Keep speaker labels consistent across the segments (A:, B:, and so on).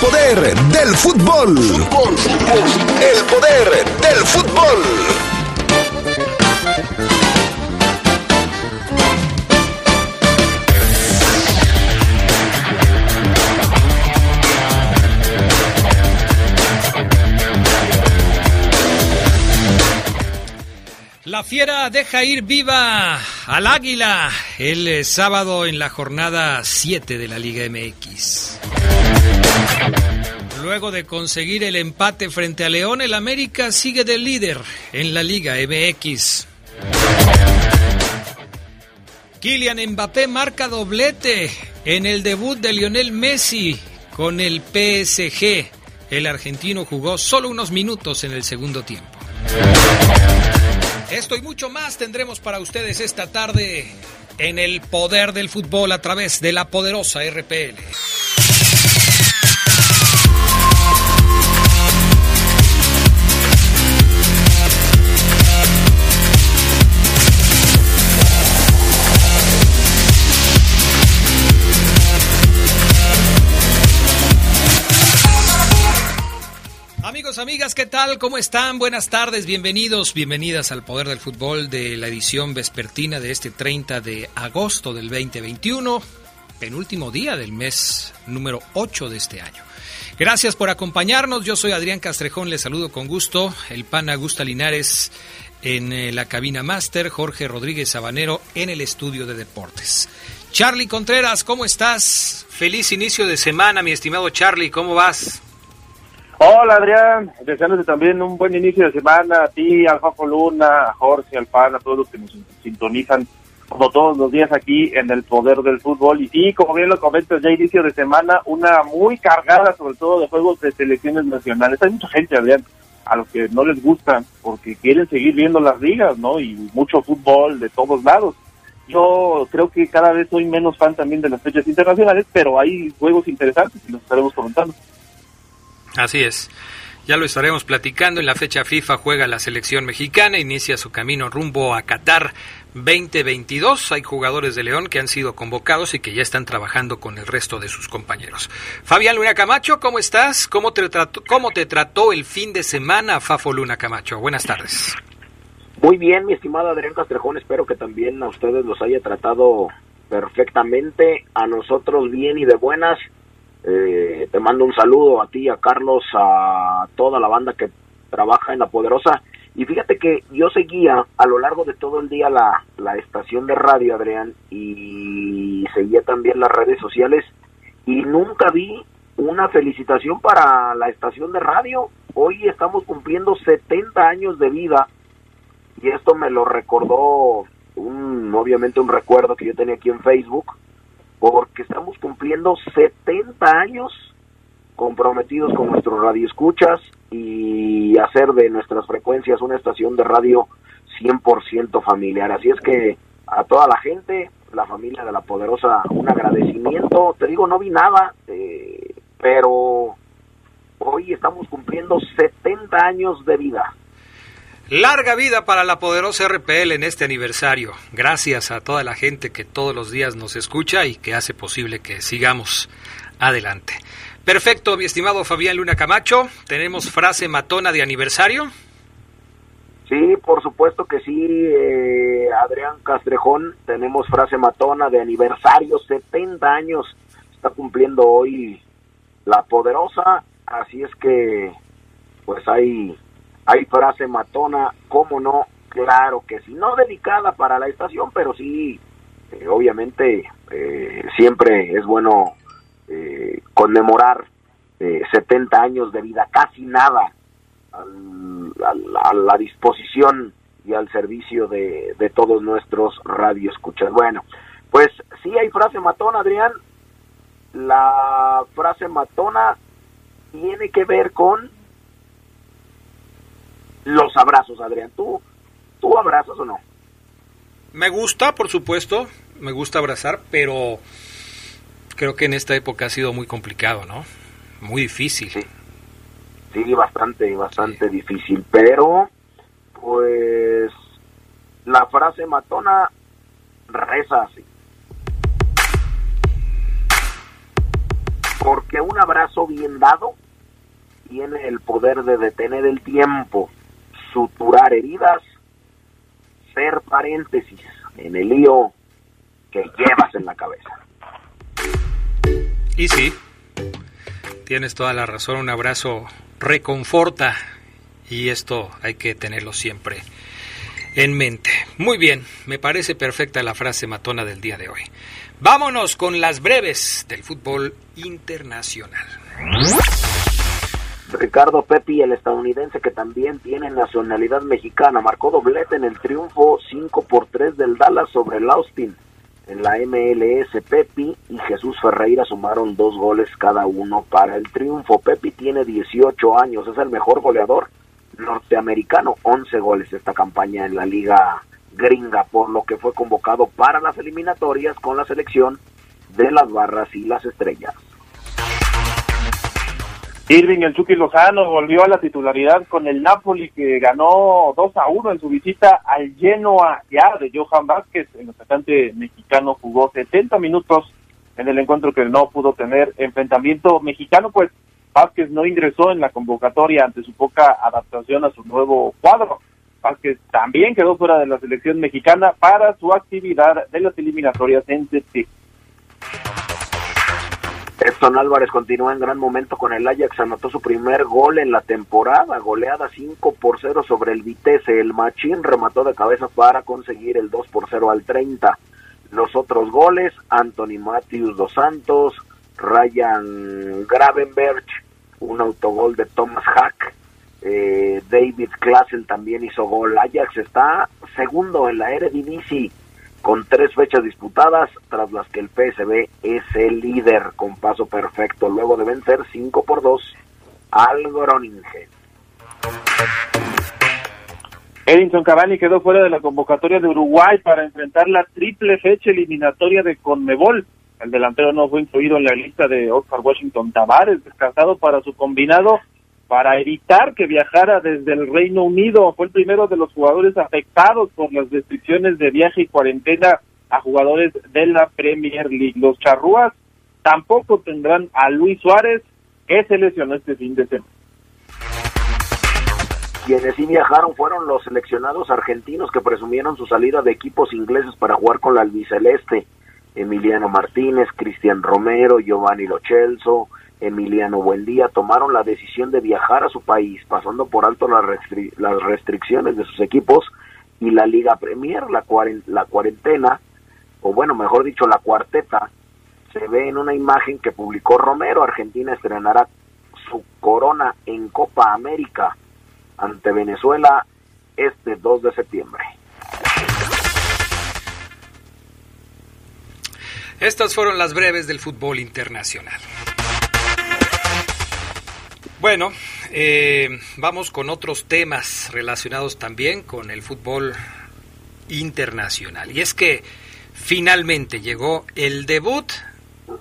A: poder del fútbol. El poder del fútbol.
B: La Fiera deja ir viva al Águila el eh, sábado en la jornada 7 de la Liga MX. Luego de conseguir el empate frente a León, el América sigue de líder en la Liga MX. Kylian Mbappé marca doblete en el debut de Lionel Messi con el PSG. El argentino jugó solo unos minutos en el segundo tiempo. Esto y mucho más tendremos para ustedes esta tarde en el poder del fútbol a través de la poderosa RPL. Amigas, ¿qué tal? ¿Cómo están? Buenas tardes, bienvenidos, bienvenidas al Poder del Fútbol de la edición vespertina de este 30 de agosto del 2021, penúltimo día del mes número 8 de este año. Gracias por acompañarnos, yo soy Adrián Castrejón, les saludo con gusto, el pan Augusta Linares en eh, la cabina máster, Jorge Rodríguez Sabanero en el estudio de deportes. Charlie Contreras, ¿cómo estás? Feliz inicio de semana, mi estimado Charlie, ¿cómo vas?
C: Hola Adrián, deseándote también un buen inicio de semana a ti, al Fafo Luna, a Jorge, al Pan, a todos los que nos sintonizan como todos los días aquí en el poder del fútbol. Y sí, como bien lo comentas, ya inicio de semana, una muy cargada sobre todo de juegos de selecciones nacionales. Hay mucha gente, Adrián, a los que no les gustan porque quieren seguir viendo las ligas, ¿no? Y mucho fútbol de todos lados. Yo creo que cada vez soy menos fan también de las fechas internacionales, pero hay juegos interesantes y los estaremos comentando.
B: Así es. Ya lo estaremos platicando. En la fecha FIFA juega la selección mexicana, inicia su camino rumbo a Qatar 2022. Hay jugadores de León que han sido convocados y que ya están trabajando con el resto de sus compañeros. Fabián Luna Camacho, ¿cómo estás? ¿Cómo te trató, cómo te trató el fin de semana, Fafo Luna Camacho? Buenas tardes.
D: Muy bien, mi estimado Adrián Castrejón. Espero que también a ustedes los haya tratado perfectamente, a nosotros bien y de buenas. Eh, te mando un saludo a ti, a Carlos, a toda la banda que trabaja en La Poderosa. Y fíjate que yo seguía a lo largo de todo el día la, la estación de radio, Adrián, y seguía también las redes sociales y nunca vi una felicitación para la estación de radio. Hoy estamos cumpliendo 70 años de vida y esto me lo recordó un, obviamente un recuerdo que yo tenía aquí en Facebook porque estamos cumpliendo 70 años comprometidos con nuestros radioescuchas y hacer de nuestras frecuencias una estación de radio 100% familiar. Así es que a toda la gente, la familia de la Poderosa, un agradecimiento. Te digo, no vi nada, eh, pero hoy estamos cumpliendo 70 años de vida.
B: Larga vida para la poderosa RPL en este aniversario. Gracias a toda la gente que todos los días nos escucha y que hace posible que sigamos adelante. Perfecto, mi estimado Fabián Luna Camacho. ¿Tenemos frase matona de aniversario?
D: Sí, por supuesto que sí, eh, Adrián Castrejón. Tenemos frase matona de aniversario, 70 años está cumpliendo hoy la poderosa. Así es que, pues hay hay frase matona, cómo no, claro que sí, no dedicada para la estación, pero sí, eh, obviamente, eh, siempre es bueno eh, conmemorar 70 años de vida, casi nada al, a la disposición y al servicio de, de todos nuestros radioescuchas. Bueno, pues sí hay frase matona, Adrián. La frase matona tiene que ver con los abrazos, Adrián. ¿Tú, ¿Tú abrazas o no?
B: Me gusta, por supuesto, me gusta abrazar, pero creo que en esta época ha sido muy complicado, ¿no? Muy difícil.
D: Sí, sí bastante, bastante difícil, pero pues la frase matona reza así. Porque un abrazo bien dado tiene el poder de detener el tiempo, suturar heridas, ser paréntesis en el lío que llevas en la cabeza.
B: Y sí, tienes toda la razón, un abrazo reconforta y esto hay que tenerlo siempre en mente. Muy bien, me parece perfecta la frase matona del día de hoy. Vámonos con las breves del fútbol internacional.
D: Ricardo Pepi, el estadounidense que también tiene nacionalidad mexicana, marcó doblete en el triunfo 5 por 3 del Dallas sobre el Austin. En la MLS, Pepi y Jesús Ferreira sumaron dos goles cada uno para el triunfo. Pepi tiene 18 años, es el mejor goleador norteamericano, 11 goles esta campaña en la liga gringa, por lo que fue convocado para las eliminatorias con la selección de las barras y las estrellas.
C: Irving el Chucky Lozano volvió a la titularidad con el Napoli que ganó 2 a 1 en su visita al Genoa ya de Johan Vázquez. El atacante mexicano jugó 70 minutos en el encuentro que no pudo tener enfrentamiento mexicano, pues Vázquez no ingresó en la convocatoria ante su poca adaptación a su nuevo cuadro. Vázquez también quedó fuera de la selección mexicana para su actividad de las eliminatorias en septiembre.
D: Edson Álvarez continúa en gran momento con el Ajax, anotó su primer gol en la temporada, goleada 5 por 0 sobre el Vitesse. El Machín remató de cabeza para conseguir el 2 por 0 al 30. Los otros goles, Anthony Matthews dos Santos, Ryan Gravenberch, un autogol de Thomas Hack, eh, David Klassen también hizo gol. Ajax está segundo en la Eredivisie con tres fechas disputadas, tras las que el PSB es el líder con paso perfecto, luego de vencer 5 por 2 al Groningen.
C: Edinson Cavani quedó fuera de la convocatoria de Uruguay para enfrentar la triple fecha eliminatoria de Conmebol. El delantero no fue incluido en la lista de Oscar Washington Tavares, descartado para su combinado para evitar que viajara desde el Reino Unido. Fue el primero de los jugadores afectados por las restricciones de viaje y cuarentena a jugadores de la Premier League. Los charrúas tampoco tendrán a Luis Suárez, que se lesionó este fin de semana.
D: Quienes sí viajaron fueron los seleccionados argentinos que presumieron su salida de equipos ingleses para jugar con la albiceleste. Emiliano Martínez, Cristian Romero, Giovanni Lochelso, Emiliano Buendía tomaron la decisión de viajar a su país, pasando por alto las, restricciones de sus equipos y la Liga Premier, la, la cuarentena, o bueno, mejor dicho, la cuarteta, se ve en una imagen que publicó Romero. Argentina estrenará su corona en Copa América ante Venezuela este 2 de septiembre.
B: Estas fueron las breves del fútbol internacional. Bueno, eh, vamos con otros temas relacionados también con el fútbol internacional. Y es que finalmente llegó el debut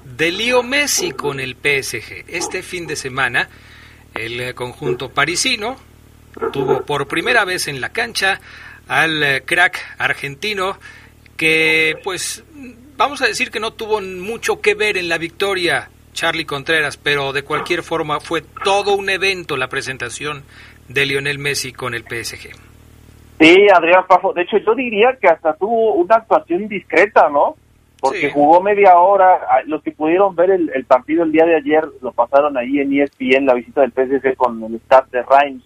B: de Leo Messi con el PSG. Este fin de semana, el conjunto parisino tuvo por primera vez en la cancha al crack argentino que, pues, vamos a decir que no tuvo mucho que ver en la victoria Charlie Contreras, pero de cualquier forma fue todo un evento la presentación de Lionel Messi con el PSG.
C: Sí, Adrián Pafo, de hecho yo diría que hasta tuvo una actuación discreta, ¿no? Porque jugó media hora, los que pudieron ver el, partido el día de ayer lo pasaron ahí en ESPN, la visita del PSG con el staff de Reims.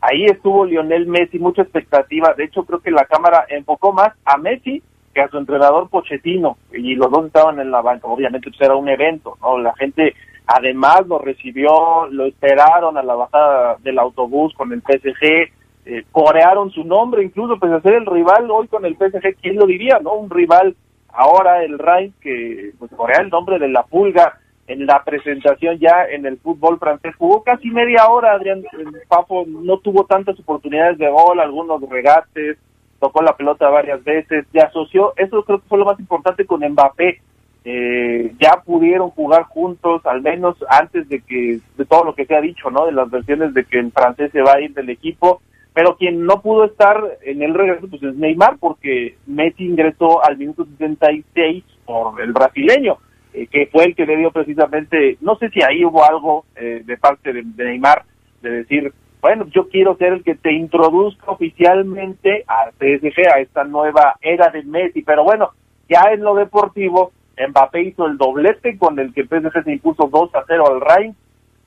C: Ahí estuvo Lionel Messi, mucha expectativa, de hecho creo que la cámara enfocó más a Messi que a su entrenador Pochettino, y los dos estaban en la banca, obviamente pues era un evento, ¿no? La gente además lo recibió, lo esperaron a la bajada del autobús con el PSG, eh, corearon su nombre, incluso pues a ser el rival hoy con el PSG, ¿quién lo diría, no? Un rival ahora el Rai que pues corea el nombre de la pulga en la presentación ya en el fútbol francés. Jugó casi media hora, Adrián Papo no tuvo tantas oportunidades de gol, algunos regates, tocó la pelota varias veces, se asoció, eso creo que fue lo más importante con Mbappé, eh, ya pudieron jugar juntos, al menos antes de que, de todo lo que se ha dicho, ¿no? De las versiones de que el francés se va a ir del equipo, pero quien no pudo estar en el regreso, pues es Neymar, porque Messi ingresó al minuto 76 por el brasileño. eh, que fue el que le dio precisamente, no sé si ahí hubo algo eh, de parte de, Neymar, de decir, bueno, yo quiero ser el que te introduzca oficialmente al PSG, a esta nueva era de Messi, pero bueno, ya en lo deportivo, Mbappé hizo el doblete con el que PSG se impuso 2 a 0 al Reims,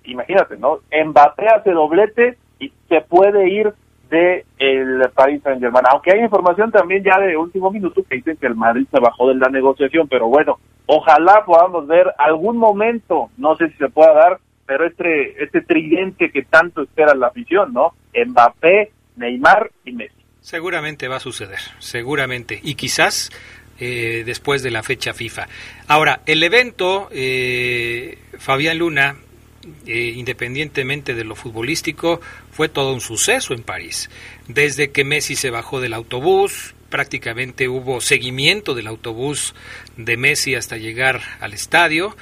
C: imagínate, ¿no? Mbappé hace doblete y se puede ir de el Paris Saint Germain. Aunque hay información también ya de último minuto que dicen que el Madrid se bajó de la negociación, pero bueno, ojalá podamos ver algún momento, no sé si se pueda dar, pero este este tridente que tanto espera la afición, ¿no? Mbappé, Neymar y Messi.
B: Seguramente va a suceder, seguramente. Y quizás eh, después de la fecha FIFA. Ahora, el evento, eh, Fabián Luna, eh, independientemente de lo futbolístico, fue todo un suceso en París. Desde que Messi se bajó del autobús, prácticamente hubo seguimiento del autobús de Messi hasta llegar al estadio.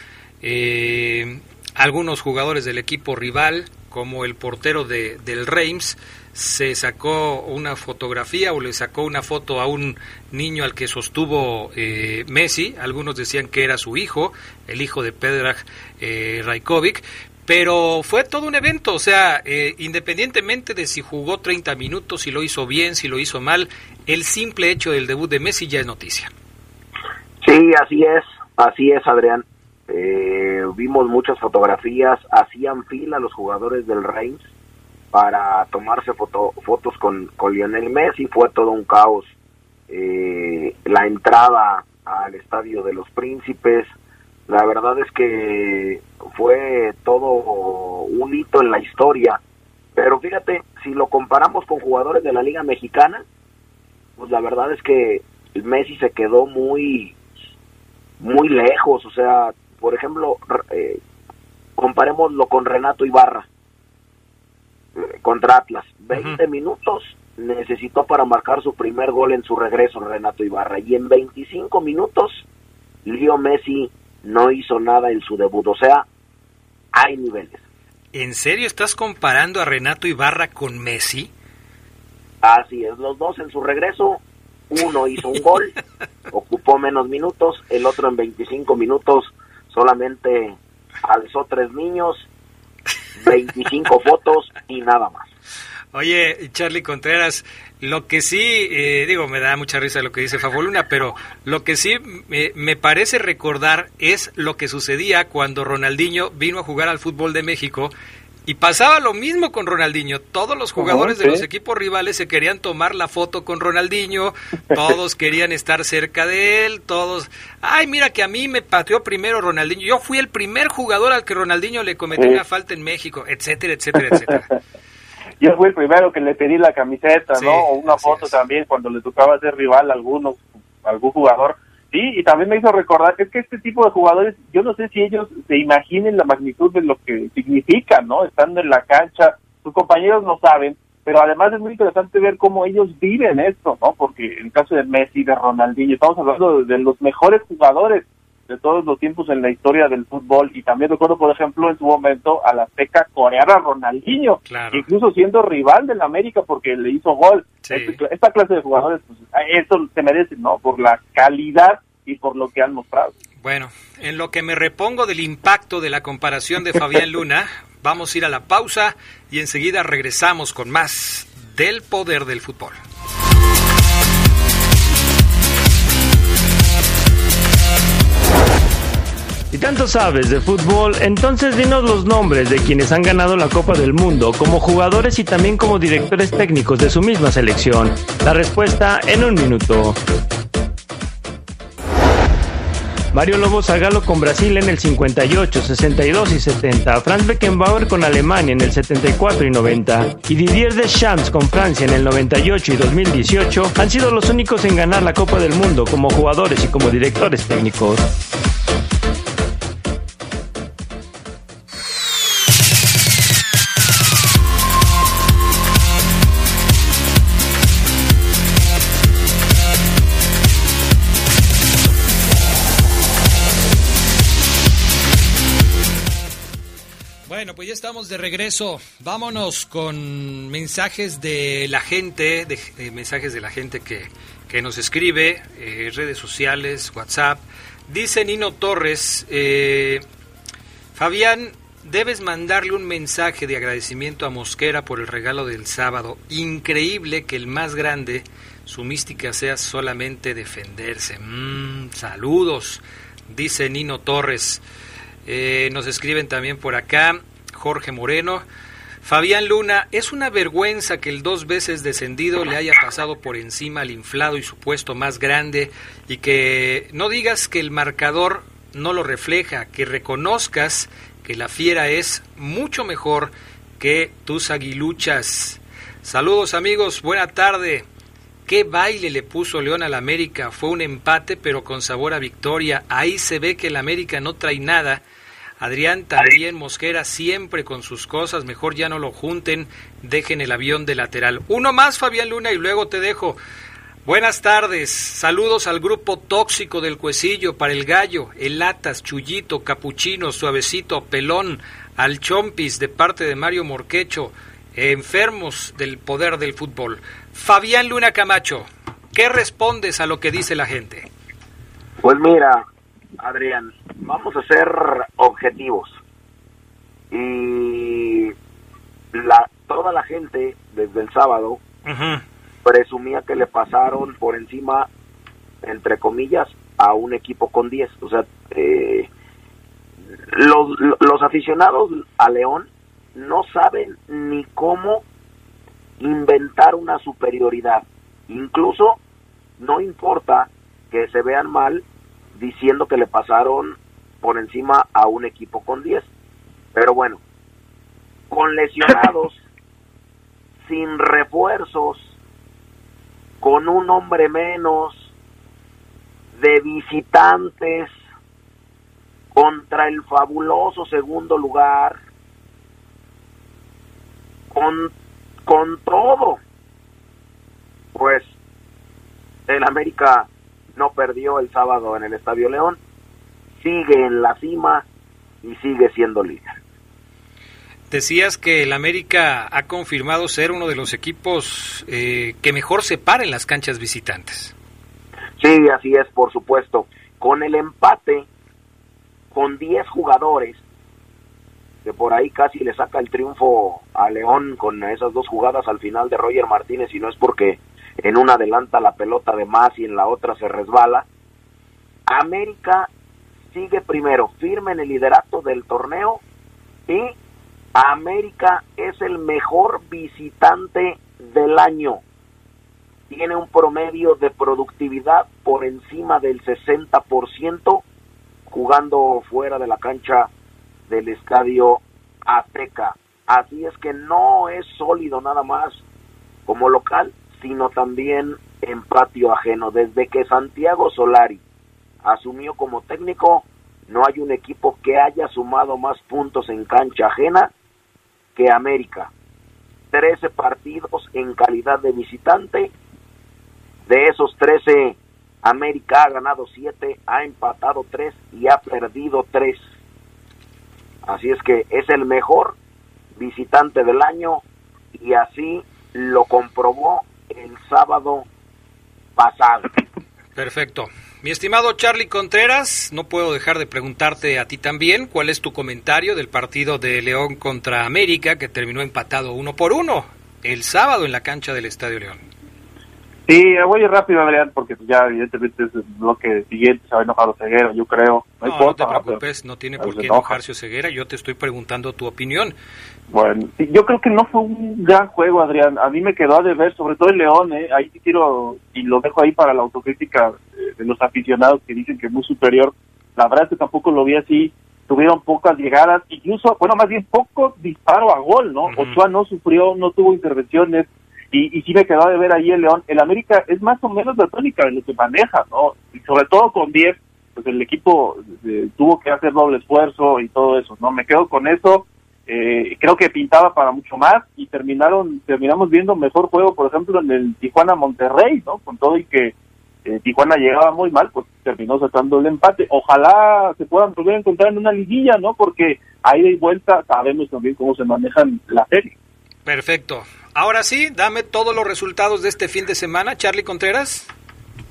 B: Algunos jugadores del equipo rival, como el portero de, del Reims, se sacó una fotografía o le sacó una foto a un niño al que sostuvo eh, Messi. Algunos decían que era su hijo, el hijo de Pedrag eh, Rajkovic. Pero fue todo un evento, o sea, eh, independientemente de si jugó 30 minutos, si lo hizo bien, si lo hizo mal, el simple hecho del debut de Messi ya es noticia.
D: Sí, así es, así es, Adrián. Vimos muchas fotografías, hacían fila los jugadores del Reims para tomarse fotos con, con Lionel Messi. Fue todo un caos. Eh, la entrada al estadio de los príncipes, la verdad es que fue todo un hito en la historia. Pero fíjate, si lo comparamos con jugadores de la Liga Mexicana, pues la verdad es que Messi se quedó muy, muy lejos. O sea, por ejemplo, eh, comparémoslo con Renato Ibarra contra Atlas. 20 minutos necesitó para marcar su primer gol en su regreso Renato Ibarra y en 25 minutos Leo Messi no hizo nada en su debut, o sea, hay niveles.
B: ¿En serio estás comparando a Renato Ibarra con Messi?
D: Así es, los dos en su regreso, uno hizo un gol, ocupó menos minutos, el otro en 25 minutos solamente alzó tres niños 25 fotos y nada más.
B: Oye, Charlie Contreras, lo que sí, eh, digo, me da mucha risa lo que dice Fafoluna, pero lo que sí me parece recordar es lo que sucedía cuando Ronaldinho vino a jugar al fútbol de México y pasaba lo mismo con Ronaldinho. Todos los jugadores de los equipos rivales se querían tomar la foto con Ronaldinho, todos querían estar cerca de él, todos, ay, mira que a mí me pateó primero Ronaldinho. Yo fui el primer jugador al que Ronaldinho le cometió una falta en México, etcétera, etcétera, etcétera.
C: Yo fui el primero que le pedí la camiseta, ¿no? O una foto también cuando le tocaba ser rival a alguno, algún jugador Sí, y también me hizo recordar es que este tipo de jugadores, yo no sé si ellos se imaginen la magnitud de lo que significa, ¿no? Estando en la cancha, sus compañeros no saben, pero además es muy interesante ver cómo ellos viven esto, ¿no? Porque en el caso de Messi, de Ronaldinho, estamos hablando de, los mejores jugadores de todos los tiempos en la historia del fútbol. Y también recuerdo por ejemplo en su momento a la azteca coreana Ronaldinho incluso siendo rival del América porque le hizo gol. Este esta, clase de jugadores pues, eso se merece no por la calidad y por lo que han mostrado.
B: Bueno, en lo que me repongo del impacto de la comparación de Fabián Luna, vamos a ir a la pausa y enseguida regresamos con más del poder del fútbol.
E: Si tanto sabes de fútbol, entonces dinos los nombres de quienes han ganado la Copa del Mundo como jugadores y también como directores técnicos de su misma selección. La respuesta en un minuto. Mario Lobo Zagalo con Brasil en el 58, 62 y 70, Franz Beckenbauer con Alemania en el 74 y 90 y Didier Deschamps con Francia en el 98 y 2018 han sido los únicos en ganar la Copa del Mundo como jugadores y como directores técnicos.
B: Pues ya estamos de regreso. Vámonos con mensajes de la gente, mensajes de la gente que, que nos escribe, eh, redes sociales, WhatsApp. Dice Nino Torres, eh, Fabián, debes mandarle un mensaje de agradecimiento a Mosquera por el regalo del sábado. Increíble que el más grande, su mística sea solamente defenderse. Mm, saludos, dice Nino Torres. Eh, nos escriben también por acá Jorge Moreno. Fabián Luna, es una vergüenza que el dos veces descendido le haya pasado por encima al inflado y supuesto más grande y que no digas que el marcador no lo refleja, que reconozcas que la fiera es mucho mejor que tus aguiluchas. Saludos amigos, buena tarde. ¿Qué baile le puso León al América? Fue un empate pero con sabor a victoria. Ahí se ve que el América no trae nada Adrián también, Mosquera siempre con sus cosas, mejor ya no lo junten, dejen el avión de lateral. Uno más, Fabián Luna, y luego te dejo. Buenas tardes, saludos al grupo tóxico del Cuecillo, para el Gallo, el Latas, Chullito, Capuchino, Suavecito, Pelón, al Chompis, de parte de Mario Morquecho, enfermos del poder del fútbol. Fabián Luna Camacho, ¿qué respondes a lo que dice la gente?
D: Pues mira, Adrián, vamos a ser objetivos. Y la, toda la gente, desde el sábado, presumía que le pasaron por encima, entre comillas, a un equipo con 10. O sea, eh, los, los aficionados a León no saben ni cómo inventar una superioridad. Incluso no importa que se vean mal diciendo que le pasaron por encima a un equipo con 10. Pero bueno, con lesionados, sin refuerzos, con un hombre menos, de visitantes, contra el fabuloso segundo lugar, con, con todo, pues el América no perdió el sábado en el Estadio León, sigue en la cima y sigue siendo líder.
B: Decías que el América ha confirmado ser uno de los equipos eh, que mejor se para en las canchas visitantes.
D: Sí, así es, por supuesto. Con el empate, con 10 jugadores, que por ahí casi le saca el triunfo a León con esas dos jugadas al final de Roger Martínez, y no es porque en una adelanta la pelota de más y en la otra se resbala. América sigue primero, firme en el liderato del torneo y América es el mejor visitante del año. Tiene un promedio de productividad por encima del 60% jugando fuera de la cancha del estadio Azteca. Así es que no es sólido nada más como local, sino también en patio ajeno. Desde que Santiago Solari asumió como técnico, no hay un equipo que haya sumado más puntos en cancha ajena que América. Trece partidos en calidad de visitante. De esos trece, América ha ganado siete, ha empatado tres y ha perdido tres. Así es que es el mejor visitante del año y así lo comprobó el sábado pasado.
B: Perfecto. Mi estimado Charlie Contreras, no puedo dejar de preguntarte a ti también cuál es tu comentario del partido de León contra América que terminó empatado uno por uno el sábado en la cancha del Estadio León.
C: Sí, voy rápido, Adrián, porque ya evidentemente es el bloque siguiente, se va a enojar Ceguera, yo creo.
B: No, no, te preocupes, no tiene por qué enojarse Ceguera, yo te estoy preguntando tu opinión.
C: Bueno, yo creo que no fue un gran juego, Adrián. A mí me quedó a deber, sobre todo el León, ¿eh? ahí sí quiero, y lo dejo ahí para la autocrítica de los aficionados que dicen que es muy superior. La verdad es que tampoco lo vi así. Tuvieron pocas llegadas, incluso, bueno, más bien poco disparo a gol, ¿no? Ochoa no sufrió, no tuvo intervenciones y, y sí me quedó de ver ahí el León. El América es más o menos la tónica de lo que maneja, ¿no? Y sobre todo con 10, pues el equipo eh, tuvo que hacer doble esfuerzo y todo eso, ¿no? Me quedo con eso. Eh, creo que pintaba para mucho más y terminaron terminamos viendo mejor juego, por ejemplo, en el Tijuana Monterrey, ¿no? Con todo y que eh, Tijuana llegaba muy mal, pues terminó sacando el empate. Ojalá se puedan volver a encontrar en una liguilla, ¿no? Porque ahí de vuelta sabemos también cómo se manejan la serie.
B: Perfecto. Ahora sí, dame todos los resultados de este fin de semana, Charlie Contreras.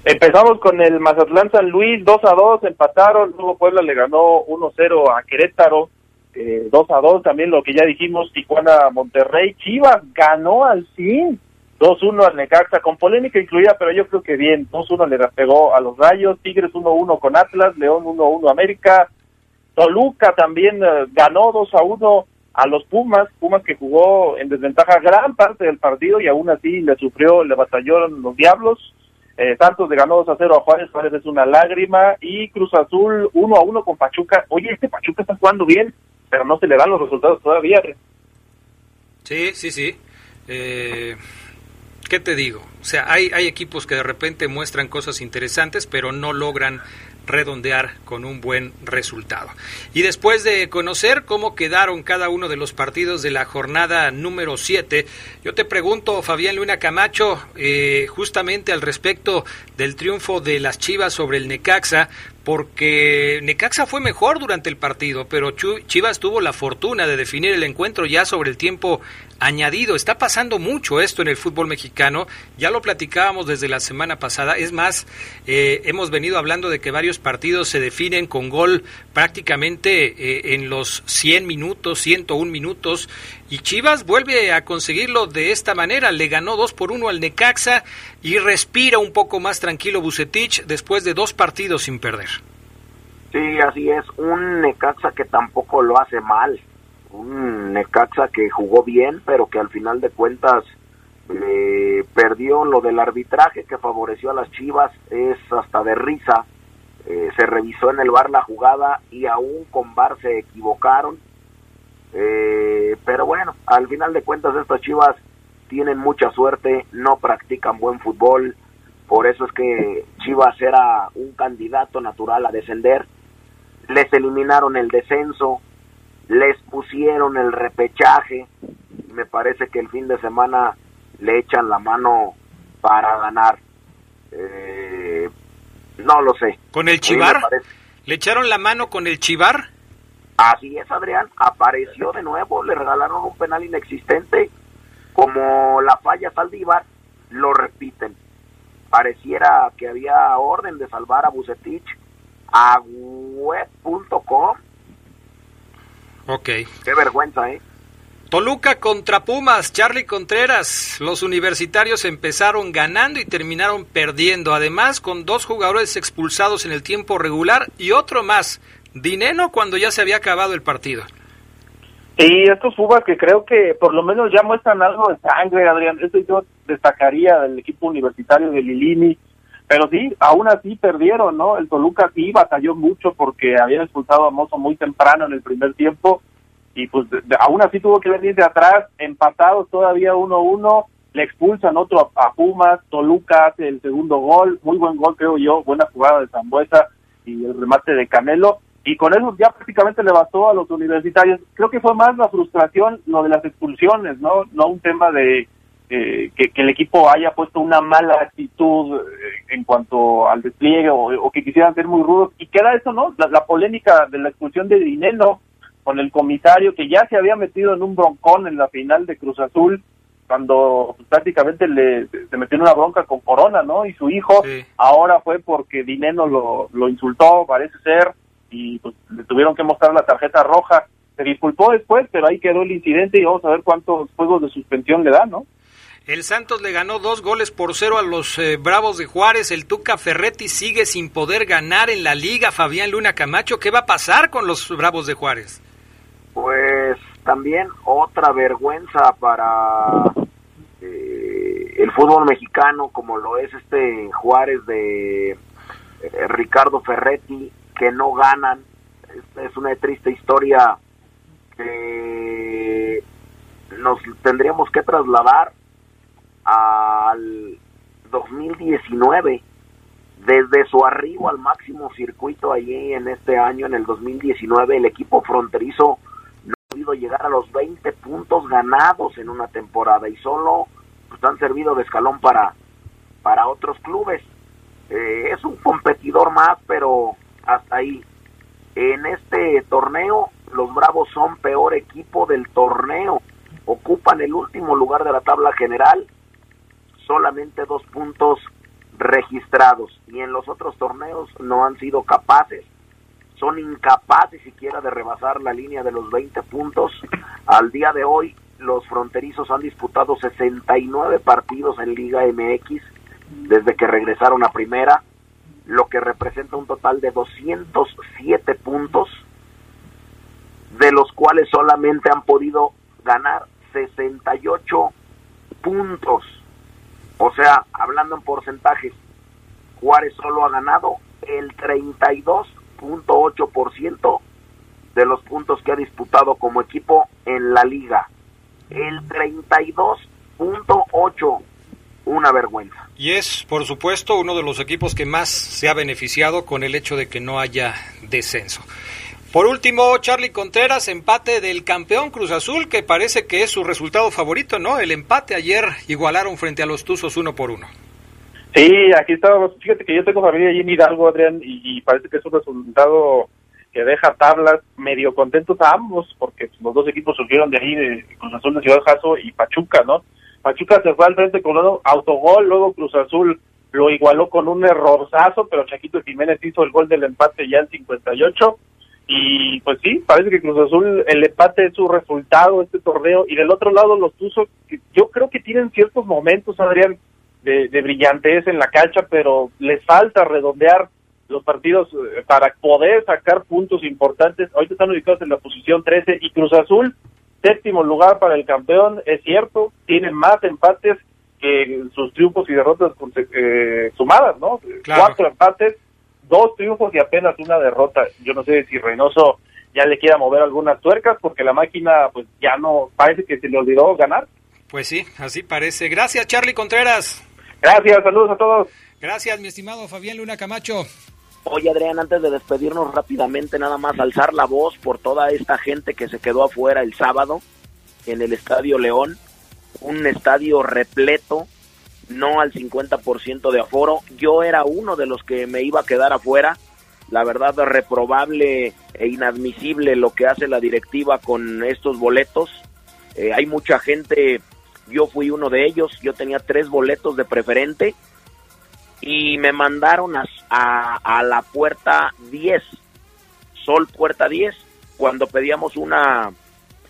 C: Empezamos con el Mazatlán San Luis, 2 a 2, empataron, luego Puebla le ganó 1-0 a Querétaro, eh, 2 a 2, también lo que ya dijimos, Tijuana Monterrey, Chivas ganó al fin, 2-1 al Necaxa, con polémica incluida, pero yo creo que bien, 2-1 le pegó a los Rayos, Tigres 1-1 con Atlas, León 1-1 América, Toluca también eh, ganó 2-1 a los Pumas, Pumas que jugó en desventaja gran parte del partido y aún así le sufrió, le batallaron los Diablos, eh, Santos le ganó 2 a 0 a Juárez, Juárez es una lágrima. Y Cruz Azul 1 a 1 con Pachuca. Oye, este Pachuca está jugando bien, pero no se le dan los resultados todavía.
B: Sí, sí, sí. Eh, ¿Qué te digo? O sea, hay, hay equipos que de repente muestran cosas interesantes, pero no logran redondear con un buen resultado. Y después de conocer cómo quedaron cada uno de los partidos de la jornada número 7, yo te pregunto, Fabián Luna Camacho, eh, justamente al respecto del triunfo de las Chivas sobre el Necaxa, porque Necaxa fue mejor durante el partido, pero Chivas tuvo la fortuna de definir el encuentro ya sobre el tiempo añadido. Está pasando mucho esto en el fútbol mexicano, ya lo platicábamos desde la semana pasada, es más, eh, hemos venido hablando de que varios partidos se definen con gol prácticamente eh, en los 100 minutos, 101 minutos, y Chivas vuelve a conseguirlo de esta manera, le ganó 2 por 1 al Necaxa y respira un poco más tranquilo Bucetich después de dos partidos sin perder.
D: Sí, así es, un Necaxa que tampoco lo hace mal, un Necaxa que jugó bien, pero que al final de cuentas eh, perdió lo del arbitraje que favoreció a las Chivas, es hasta de risa. Eh, se revisó en el bar la jugada y aún con bar se equivocaron. Eh, pero bueno, al final de cuentas estas Chivas tienen mucha suerte, no practican buen fútbol, por eso es que Chivas era un candidato natural a descender. Les eliminaron el descenso, les pusieron el repechaje. Me parece que el fin de semana le echan la mano para ganar. Eh, no lo sé.
B: ¿Con el Chivar? ¿Le echaron la mano con el Chivar?
D: Así es, Adrián. Apareció de nuevo, le regalaron un penal inexistente. Como la falla Saldívar, lo repiten. Pareciera que había orden de salvar a Bucetich a web.com
B: Ok.
D: Qué vergüenza, ¿eh?
B: Toluca contra Pumas, Charlie Contreras. Los universitarios empezaron ganando y terminaron perdiendo. Además, con dos jugadores expulsados en el tiempo regular y otro más, Dineno, cuando ya se había acabado el partido.
C: Y estos Pumas que creo que por lo menos ya muestran algo de sangre, Adrián. Eso yo destacaría del equipo universitario de Lilini. Pero sí, aún así perdieron, ¿no? El Toluca sí batalló mucho porque habían expulsado a Mozo muy temprano en el primer tiempo y pues aún así tuvo que venir de atrás, empatados todavía 1-1, le expulsan otro a, Pumas, Toluca hace el segundo gol, muy buen gol creo yo, buena jugada de Zambuesa y el remate de Canelo, y con eso ya prácticamente le bastó a los universitarios. Creo que fue más la frustración lo de las expulsiones, ¿no? No un tema de eh, que, el equipo haya puesto una mala actitud eh, en cuanto al despliegue o, que quisieran ser muy rudos. Y queda eso, ¿no? La, polémica de la expulsión de Dineno con el comisario que ya se había metido en un broncón en la final de Cruz Azul cuando prácticamente le, se metió en una bronca con Corona, ¿no? Y su hijo ahora fue porque Dineno lo, lo insultó, parece ser, y pues le tuvieron que mostrar la tarjeta roja. Se disculpó después, pero ahí quedó el incidente y vamos a ver cuántos juegos de suspensión le dan, ¿no?
B: El Santos le ganó dos goles por cero a los eh, Bravos de Juárez. El Tuca Ferretti sigue sin poder ganar en la liga. Fabián Luna Camacho, ¿qué va a pasar con los Bravos de Juárez?
D: Pues también otra vergüenza para eh, el fútbol mexicano, como lo es este Juárez de eh, Ricardo Ferretti, que no ganan. Es, una triste historia que nos tendríamos que trasladar al 2019, desde su arribo al máximo circuito allí en este año, en el 2019, el equipo fronterizo no ha podido llegar a los 20 puntos ganados en una temporada y solo pues, han servido de escalón para, para otros clubes. Eh, es un competidor más, pero hasta ahí. En este torneo, los Bravos son peor equipo del torneo. Ocupan el último lugar de la tabla general solamente dos puntos registrados y en los otros torneos no han sido capaces, son incapaces siquiera de rebasar la línea de los 20 puntos. Al día de hoy los fronterizos han disputado 69 partidos en Liga MX desde que regresaron a primera, lo que representa un total de 207 puntos, de los cuales solamente han podido ganar 68 puntos. O sea, hablando en porcentajes, Juárez solo ha ganado el 32.8% de los puntos que ha disputado como equipo en la liga. El 32.8, una vergüenza.
B: Y es, por supuesto, uno de los equipos que más se ha beneficiado con el hecho de que no haya descenso. Por último, Charlie Contreras, empate del campeón Cruz Azul, que parece que es su resultado favorito, ¿no? El empate ayer igualaron frente a los Tuzos uno por uno.
C: Sí, aquí estamos. Fíjate que yo tengo familia allí en Hidalgo, Adrián, y, parece que es un resultado que deja tablas medio contentos a ambos, porque los dos equipos surgieron de ahí, de Cruz Azul de Ciudad Jaso y Pachuca, ¿no? Pachuca se fue al frente con un autogol, luego Cruz Azul lo igualó con un errorzazo, pero Chaquito Jiménez hizo el gol del empate ya en 58 y pues sí, parece que Cruz Azul, el empate es su resultado, este torneo. Y del otro lado, los Tuzos, yo creo que tienen ciertos momentos, Adrián, de, de brillantez en la cancha, pero les falta redondear los partidos eh, para poder sacar puntos importantes. Ahorita están ubicados en la posición 13 y Cruz Azul, séptimo lugar para el campeón, es cierto, tienen más empates que sus triunfos y derrotas eh, sumadas, ¿no? Cuatro empates dos triunfos y apenas una derrota. Yo no sé si Reynoso ya le quiera mover algunas tuercas porque la máquina pues ya no parece que se le olvidó ganar.
B: Pues sí, así parece. Gracias Charlie Contreras.
C: Gracias, saludos a todos.
B: Gracias mi estimado Fabián Luna Camacho.
D: Oye Adrián, antes de despedirnos rápidamente, nada más alzar la voz por toda esta gente que se quedó afuera el sábado en el Estadio León, un estadio repleto, no al 50% de aforo. Yo era uno de los que me iba a quedar afuera. La verdad, reprobable e inadmisible lo que hace la directiva con estos boletos. Eh, hay mucha gente, yo fui uno de ellos, yo tenía tres boletos de preferente y me mandaron a, a, la puerta 10, Sol Puerta 10, cuando pedíamos una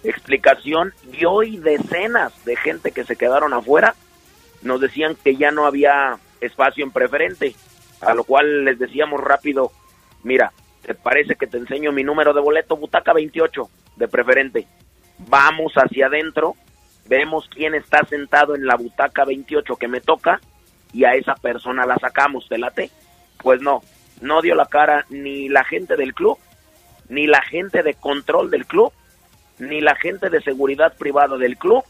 D: explicación y hoy decenas de gente que se quedaron afuera nos decían que ya no había espacio en preferente, a lo cual les decíamos rápido, mira, ¿te parece que te enseño mi número de boleto? Butaca 28 de preferente. Vamos hacia adentro, vemos quién está sentado en la butaca 28 que me toca y a esa persona la sacamos, ¿te late? Pues no, no dio la cara ni la gente del club, ni la gente de control del club, ni la gente de seguridad privada del club,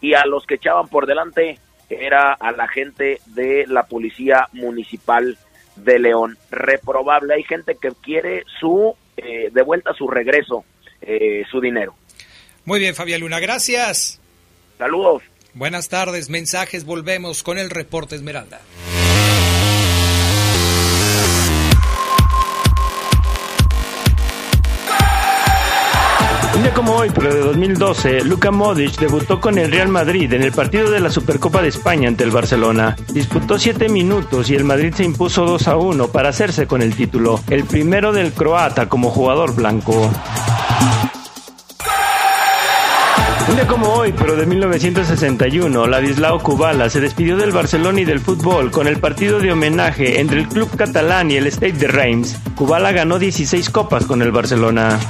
D: y a los que echaban por delante era a la gente de la Policía Municipal de León. Reprobable, hay gente que quiere su, eh, de vuelta su regreso, eh, su dinero.
B: Muy bien, Fabián Luna, gracias.
D: Saludos.
B: Buenas tardes, mensajes, volvemos con el reporte Esmeralda.
E: Un día como hoy, pero de 2012, Luka Modric debutó con el Real Madrid en el partido de la Supercopa de España ante el Barcelona. Disputó 7 minutos y el Madrid se impuso 2 a 1 para hacerse con el título, el primero del croata como jugador blanco. Un día como hoy, pero de 1961, Ladislao Kubala se despidió del Barcelona y del fútbol con el partido de homenaje entre el club catalán y el Stade de Reims. Kubala ganó 16 copas con el Barcelona.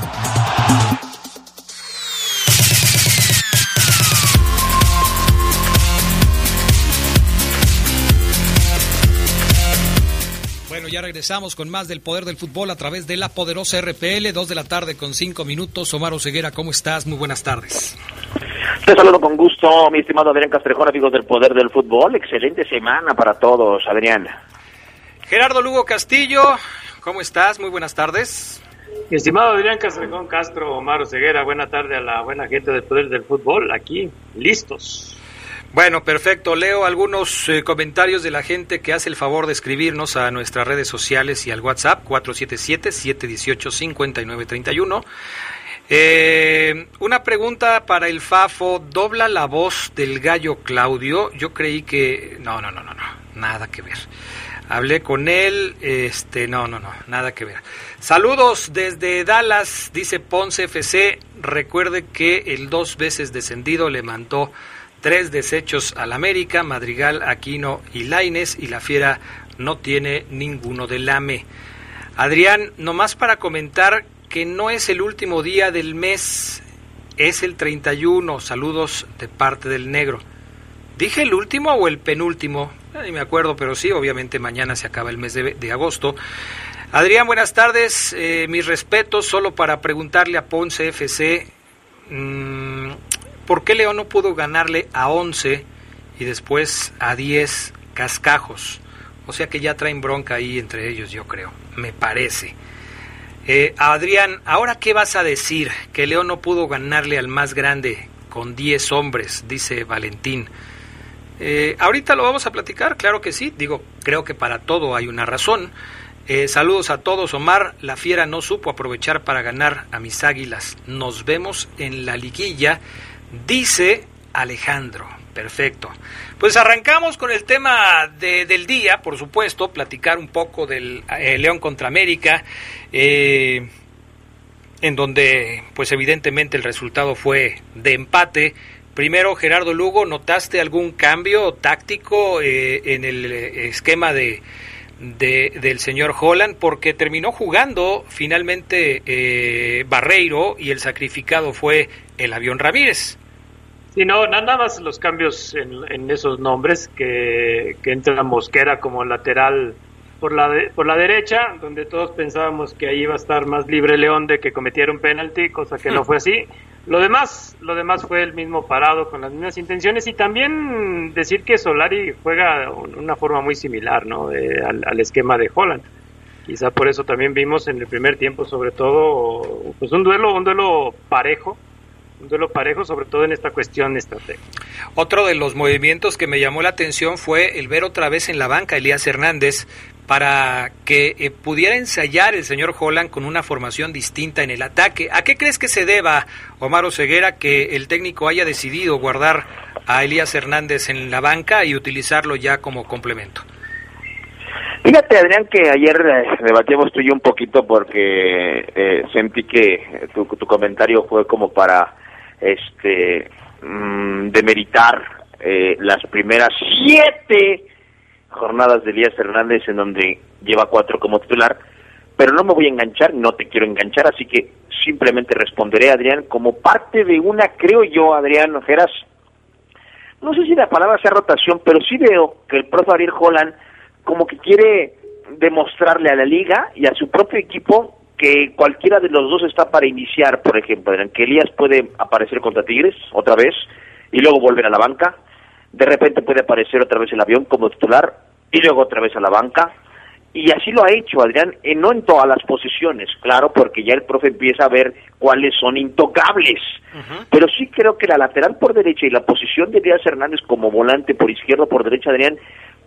B: Regresamos con más del poder del fútbol a través de la poderosa RPL, dos de la tarde con cinco minutos. Omar Ceguera, ¿cómo estás? Muy buenas tardes.
D: Te saludo con gusto, mi estimado Adrián Castrejón, amigos del poder del fútbol. Excelente semana para todos, Adrián.
B: Gerardo Lugo Castillo, ¿cómo estás? Muy buenas tardes.
F: Mi estimado Adrián Castrejón Castro, Omar Ceguera, buena tarde a la buena gente del poder del fútbol, aquí, listos.
B: Bueno, perfecto. Leo algunos eh, comentarios de la gente que hace el favor de escribirnos a nuestras redes sociales y al WhatsApp 477-718-5931. Eh, una pregunta para el Fafo. ¿Dobla la voz del gallo Claudio? Yo creí que... No, no, no, no, no. nada que ver. Hablé con él, este, no, no, no, nada que ver. Saludos desde Dallas, dice Ponce FC. Recuerde que el dos veces descendido le mandó tres desechos al América, Madrigal, Aquino y Laines, y la Fiera no tiene ninguno del AME. Adrián, nomás para comentar que no es el último día del mes, es el 31. Saludos de parte del negro. ¿Dije el último o el penúltimo? Ni me acuerdo, pero sí, obviamente mañana se acaba el mes de, agosto. Adrián, buenas tardes. Eh, mis respetos, solo para preguntarle a Ponce FC, mm, ¿por qué León no pudo ganarle a 11 y después a 10 cascajos? O sea que ya traen bronca ahí entre ellos, yo creo, me parece. Eh, Adrián, ¿ahora qué vas a decir? Que León no pudo ganarle al más grande con 10 hombres, dice Valentín. Eh, ahorita lo vamos a platicar, claro que sí. Digo, creo que para todo hay una razón. Eh, saludos a todos, Omar. La fiera no supo aprovechar para ganar a mis águilas. Nos vemos en la liguilla, dice Alejandro. Perfecto. Pues arrancamos con el tema del día, por supuesto, platicar un poco del eh, León contra América, en donde, pues evidentemente el resultado fue de empate Primero, Gerardo Lugo, ¿notaste algún cambio táctico eh, en el eh, esquema de, del señor Holland? Porque terminó jugando finalmente eh, Barreiro y el sacrificado fue el avión Ramírez.
F: Sí, no, nada más los cambios en, esos nombres, que, que entra Mosquera como lateral por la, por la derecha, donde todos pensábamos que ahí iba a estar más libre León de que cometiera un penalti, cosa que no fue así. Lo demás, lo demás fue el mismo parado con las mismas intenciones y también decir que Solari juega de una forma muy similar, ¿no? al, esquema de Holland. Quizá por eso también vimos en el primer tiempo, sobre todo, pues un duelo, un duelo parejo, un duelo parejo, sobre todo en esta cuestión estratégica.
B: Otro de los movimientos que me llamó la atención fue el ver otra vez en la banca Elías Hernández para que eh, pudiera ensayar el señor Holland con una formación distinta en el ataque. ¿A qué crees que se deba, Omar Ceguera, que el técnico haya decidido guardar a Elías Hernández en la banca y utilizarlo ya como complemento?
G: Fíjate, Adrián, que ayer eh, debatíamos tú y yo un poquito porque eh, sentí que tu, tu, comentario fue como para este mm, demeritar las primeras siete jornadas de Elías Hernández en donde lleva cuatro como titular, pero no me voy a enganchar, no te quiero enganchar, así que simplemente responderé, Adrián, como parte de una, creo yo, Adrián Ojeras, no sé si la palabra sea rotación, pero sí veo que el profe Ariel Holland como que quiere demostrarle a la liga y a su propio equipo que cualquiera de los dos está para iniciar, por ejemplo, Adrián, que Elías puede aparecer contra Tigres otra vez y luego volver a la banca, de repente puede aparecer otra vez el avión como titular y luego otra vez a la banca. Y así lo ha hecho Adrián, no en todas las posiciones, claro, porque ya el profe empieza a ver cuáles son intocables. Pero sí creo que la lateral por derecha y la posición de Díaz Hernández como volante por izquierda o por derecha, Adrián,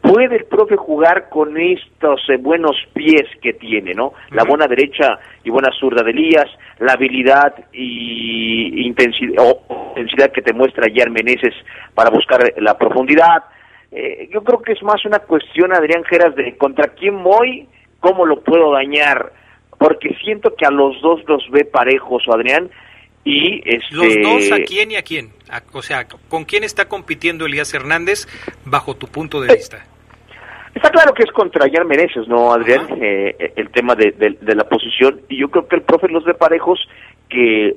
G: puede el profe jugar con estos eh, buenos pies que tiene, ¿no? La buena derecha y buena zurda de Elías, la habilidad y intensidad, o intensidad que te muestra Jan Meneses para buscar la profundidad. Eh, yo creo que es más una cuestión, Adrián Geras, de contra quién voy, cómo lo puedo dañar, porque siento que a los dos los ve parejos, Adrián, y este...
B: ¿Los dos a quién y a quién? o sea, ¿con quién está compitiendo Elías Hernández bajo tu punto de vista?
G: Está claro que es contra Jan Meneses, ¿no, Adrián? Eh, el tema de, la posición. Y yo creo que el profe los ve parejos que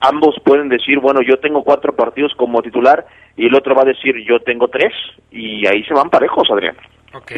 G: ambos pueden decir, bueno, yo tengo cuatro partidos como titular y el otro va a decir, yo tengo tres. Y ahí se van parejos, Adrián.
B: Ok,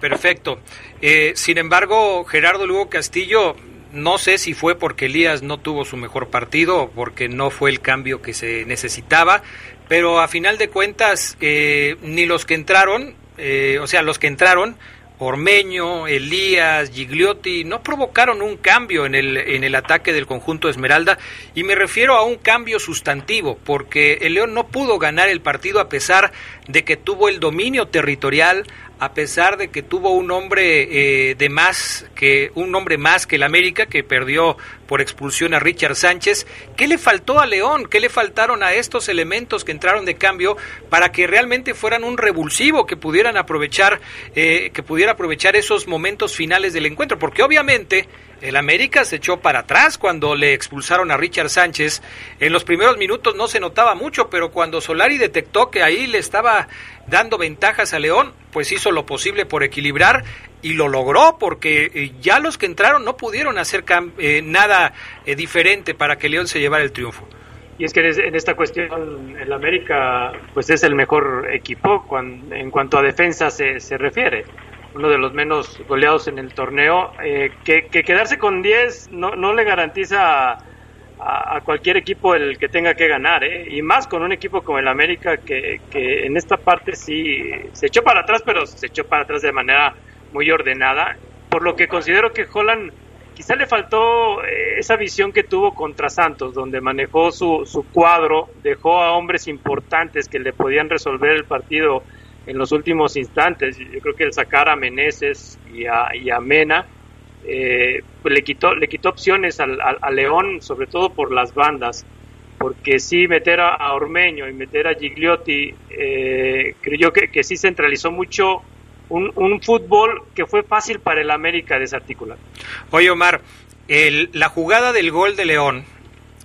B: perfecto. Eh, sin embargo, Gerardo Lugo Castillo, no sé si fue porque Elías no tuvo su mejor partido porque no fue el cambio que se necesitaba, pero a final de cuentas, eh, ni los que entraron eh, o sea, los que entraron, Ormeño, Elías, Gigliotti, no provocaron un cambio en el, en el ataque del conjunto Esmeralda. Y me refiero a un cambio sustantivo, porque el León no pudo ganar el partido a pesar de que tuvo el dominio territorial, a pesar de que tuvo un hombre eh, de más que un hombre más que el América que perdió por expulsión a Richard Sánchez. ¿Qué le faltó a León? ¿Qué le faltaron a estos elementos que entraron de cambio para que realmente fueran un revulsivo que pudieran aprovechar eh, que pudiera aprovechar esos momentos finales del encuentro? Porque obviamente el América se echó para atrás cuando le expulsaron a Richard Sánchez. En los primeros minutos no se notaba mucho, pero cuando Solari detectó que ahí le estaba dando ventajas a León, pues hizo lo posible por equilibrar y lo logró porque eh, ya los que entraron no pudieron hacer eh, nada eh, diferente para que León se llevara el triunfo.
F: Y es que en esta cuestión el América pues es el mejor equipo en cuanto a defensa se, se refiere uno de los menos goleados en el torneo, eh, que, quedarse con 10 no, no le garantiza a, cualquier equipo el que tenga que ganar, ¿eh? y más con un equipo como el América que, que en esta parte sí se echó para atrás, pero se echó para atrás de manera muy ordenada, por lo que considero que Holland quizá le faltó eh, esa visión que tuvo contra Santos, donde manejó su, su cuadro, dejó a hombres importantes que le podían resolver el partido en los últimos instantes. Yo creo que el sacar a Meneses y a, Mena eh, pues le quitó le quitó opciones al, a León, sobre todo por las bandas, porque sí meter a, Ormeño y meter a Gigliotti, eh, creo yo que, que sí centralizó mucho un, un, fútbol que fue fácil para el América desarticular.
B: Oye Omar, el, la jugada del gol de León,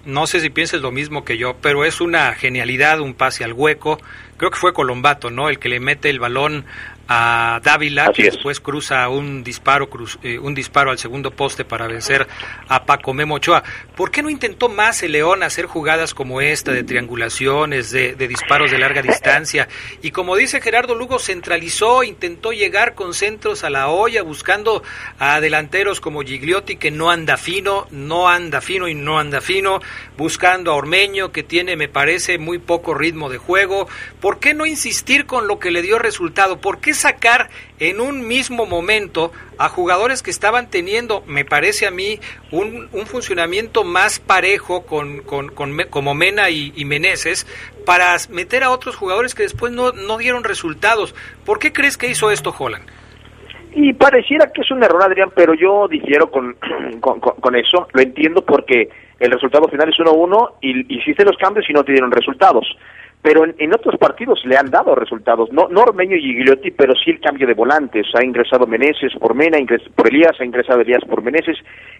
B: no sé si piensas lo mismo que yo, pero es una genialidad, un pase al hueco, creo que fue Colombato, ¿no? El que le mete el balón a Dávila, que después cruza un disparo, eh, un disparo al segundo poste para vencer a Paco Memo Ochoa. ¿Por qué no intentó más el León hacer jugadas como esta, de triangulaciones, de, disparos de larga distancia? Y como dice Gerardo Lugo, centralizó, intentó llegar con centros a la olla, buscando a delanteros como Gigliotti, que no anda fino, no anda fino y no anda fino, buscando a Ormeño, que tiene, me parece, muy poco ritmo de juego. ¿Por qué no insistir con lo que le dio resultado? ¿Por qué sacar en un mismo momento a jugadores que estaban teniendo, me parece a mí, un, funcionamiento más parejo con, con, como Mena y, y, para meter a otros jugadores que después no, no dieron resultados. ¿Por qué crees que hizo esto Holland?
G: Y pareciera que es un error, Adrián, pero yo difiero con, con, con eso. Lo entiendo porque el resultado final es 1-1 y hiciste los cambios y no te dieron resultados pero en, otros partidos le han dado resultados, no, no Ormeño y Gigliotti, pero sí el cambio de volantes, ha ingresado Meneses por Mena, por Elías, ha ingresado Elías por Meneses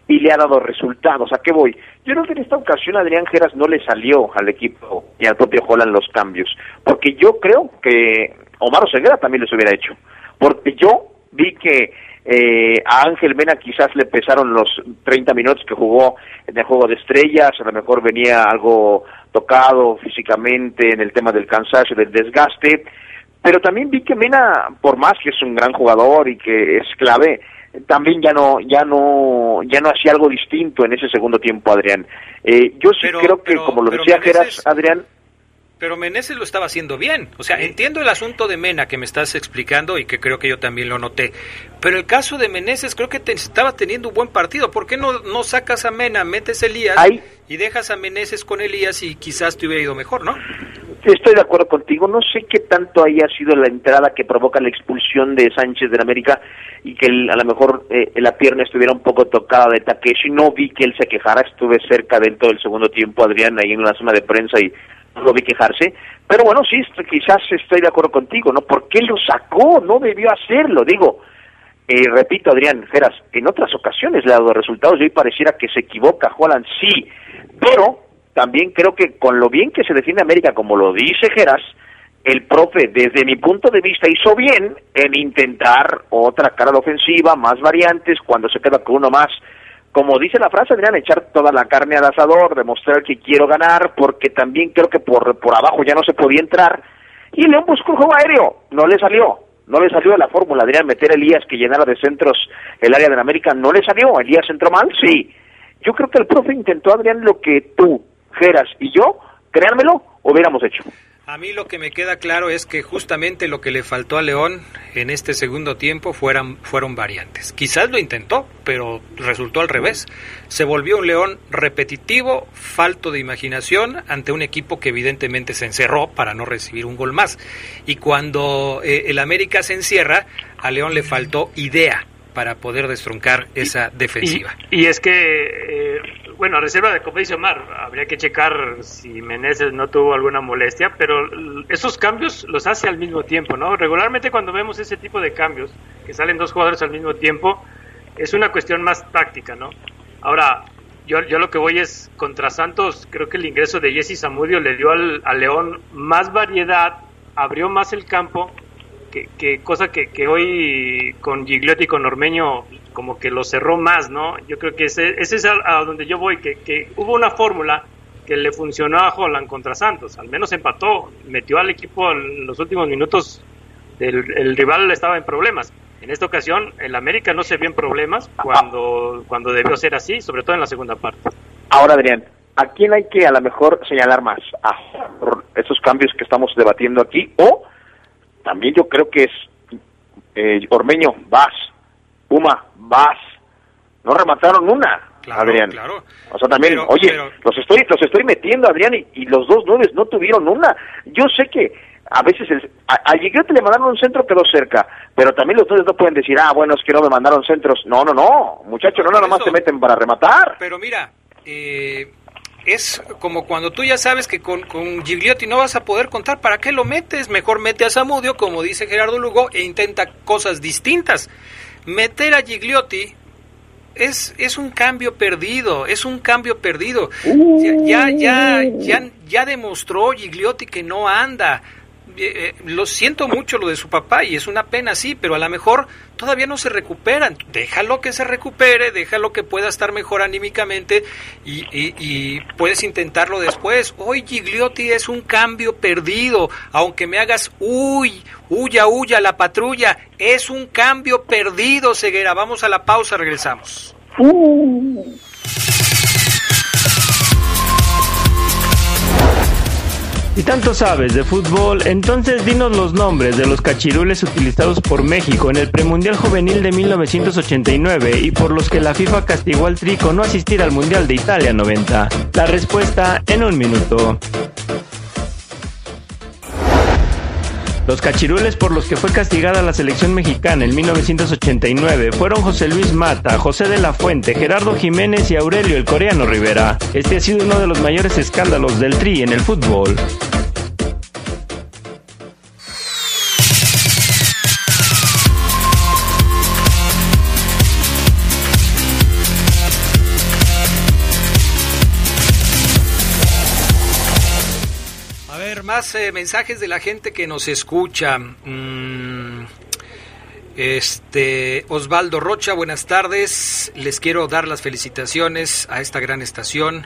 G: y le ha dado resultados. ¿A qué voy? Yo creo que en esta ocasión Adrián Geras no le salió al equipo y al propio Holland los cambios, porque yo creo que Omar Oseguera también les hubiera hecho, porque yo vi que eh, a Ángel Mena quizás le pesaron los 30 minutos que jugó en el juego de estrellas, a lo mejor venía algo tocado físicamente en el tema del cansancio, del desgaste, pero también vi que Mena, por más que es un gran jugador y que es clave, también ya no ya no ya no hacía algo distinto en ese segundo tiempo Adrián. Eh, yo sí creo que como lo decía Geras Adrián
B: pero Meneses lo estaba haciendo bien. O sea, entiendo el asunto de Mena que me estás explicando y que creo que yo también lo noté. Pero el caso de Meneses creo que te, estaba teniendo un buen partido. ¿Por qué no, no sacas a Mena, metes a Elías y dejas a Meneses con Elías y quizás te hubiera ido mejor, ¿no?
G: Estoy de acuerdo contigo. No sé qué tanto haya sido la entrada que provoca la expulsión de Sánchez de América y que a lo mejor eh, la pierna estuviera un poco tocada de Takeshi. No vi que él se quejara. Estuve cerca dentro del segundo tiempo, Adrián, ahí en una zona de prensa y lo vi quejarse, pero bueno, sí, quizás estoy de acuerdo contigo, ¿no? ¿Por qué lo sacó? No debió hacerlo, digo. Eh, repito, Adrián Geras, en otras ocasiones le ha dado resultados y hoy pareciera que se equivoca, Juan, sí, pero también creo que con lo bien que se defiende América, como lo dice Geras, el profe, desde mi punto de vista, hizo bien en intentar otra cara de ofensiva, más variantes, cuando se queda con uno más, como dice la frase, Adrián, echar toda la carne al asador, demostrar que quiero ganar, porque también creo que por, por abajo ya no se podía entrar. Y León buscó un juego aéreo, no le salió, no le salió la fórmula, Adrián, meter a Elías que llenara de centros el área de América, no le salió, Elías entró mal, sí. Yo creo que el profe intentó, Adrián, lo que tú, Geras y yo, créanmelo, hubiéramos hecho.
B: A mí lo que me queda claro es que justamente lo que le faltó a León en este segundo tiempo fueran, fueron variantes. Quizás lo intentó, pero resultó al revés. Se volvió un León repetitivo, falto de imaginación ante un equipo que evidentemente se encerró para no recibir un gol más. Y cuando eh, el América se encierra, a León le faltó idea para poder destroncar esa defensiva.
F: Y, es que, eh, bueno, reserva de, como dice Omar, habría que checar si Meneses no tuvo alguna molestia, pero esos cambios los hace al mismo tiempo, ¿no? Regularmente cuando vemos ese tipo de cambios, que salen dos jugadores al mismo tiempo, es una cuestión más táctica, ¿no? Ahora, yo, yo lo que voy es contra Santos, creo que el ingreso de Jesse Zamudio le dio al, al León más variedad, abrió más el campo que, cosa que, hoy con Gigliotti y con Ormeño como que lo cerró más, ¿no? Yo creo que ese, ese es a, donde yo voy, que, hubo una fórmula que le funcionó a Holland contra Santos, al menos empató, metió al equipo en los últimos minutos, del, el rival estaba en problemas. En esta ocasión, el América no se vio en problemas cuando, cuando debió ser así, sobre todo en la segunda parte.
G: Ahora, Adrián, ¿a quién hay que a lo mejor señalar más? ¿A esos cambios que estamos debatiendo aquí o también yo creo que es eh, Ormeño, vas, Puma, vas, no remataron una, Adrián. O sea, también, oye, los estoy los estoy metiendo, Adrián, y, los dos nueve no tuvieron una. Yo sé que a veces el, a, a le mandaron un centro, quedó cerca, pero también los nueve no pueden decir, ah, bueno, es que no me mandaron centros. No, no, no, muchachos, no nada más se meten para rematar.
B: Pero mira, eh, es como cuando tú ya sabes que con, con, Gigliotti no vas a poder contar, ¿para qué lo metes? Mejor mete a Samudio, como dice Gerardo Lugo, e intenta cosas distintas. Meter a Gigliotti es, es un cambio perdido, es un cambio perdido. Ya, ya, ya, ya, demostró Gigliotti que no anda. Eh, lo siento mucho lo de su papá y es una pena, sí, pero a lo mejor todavía no se recuperan. Déjalo que se recupere, déjalo que pueda estar mejor anímicamente y, y, puedes intentarlo después. Hoy Gigliotti es un cambio perdido, aunque me hagas, uy, huya, huya, la patrulla, es un cambio perdido, Ceguera. Vamos a la pausa, regresamos. Uh.
E: Si tanto sabes de fútbol, entonces dinos los nombres de los cachirules utilizados por México en el premundial juvenil de 1989 y por los que la FIFA castigó al Trico no asistir al Mundial de Italia 90. La respuesta en un minuto. Los cachirules por los que fue castigada la selección mexicana en 1989 fueron José Luis Mata, José de la Fuente, Gerardo Jiménez y Aurelio el coreano Rivera. Este ha sido uno de los mayores escándalos del Tri en el fútbol.
B: Eh, mensajes de la gente que nos escucha. Mm, este Osvaldo Rocha, buenas tardes. Les quiero dar las felicitaciones a esta gran estación.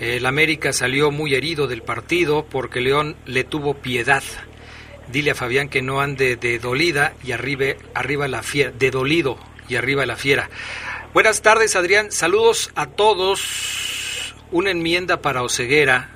B: El América salió muy herido del partido porque León le tuvo piedad. Dile a Fabián que no ande de dolida y arriba, arriba la fiera, de dolido y arriba la fiera. Buenas tardes, Adrián. Saludos a todos. Una enmienda para Oceguera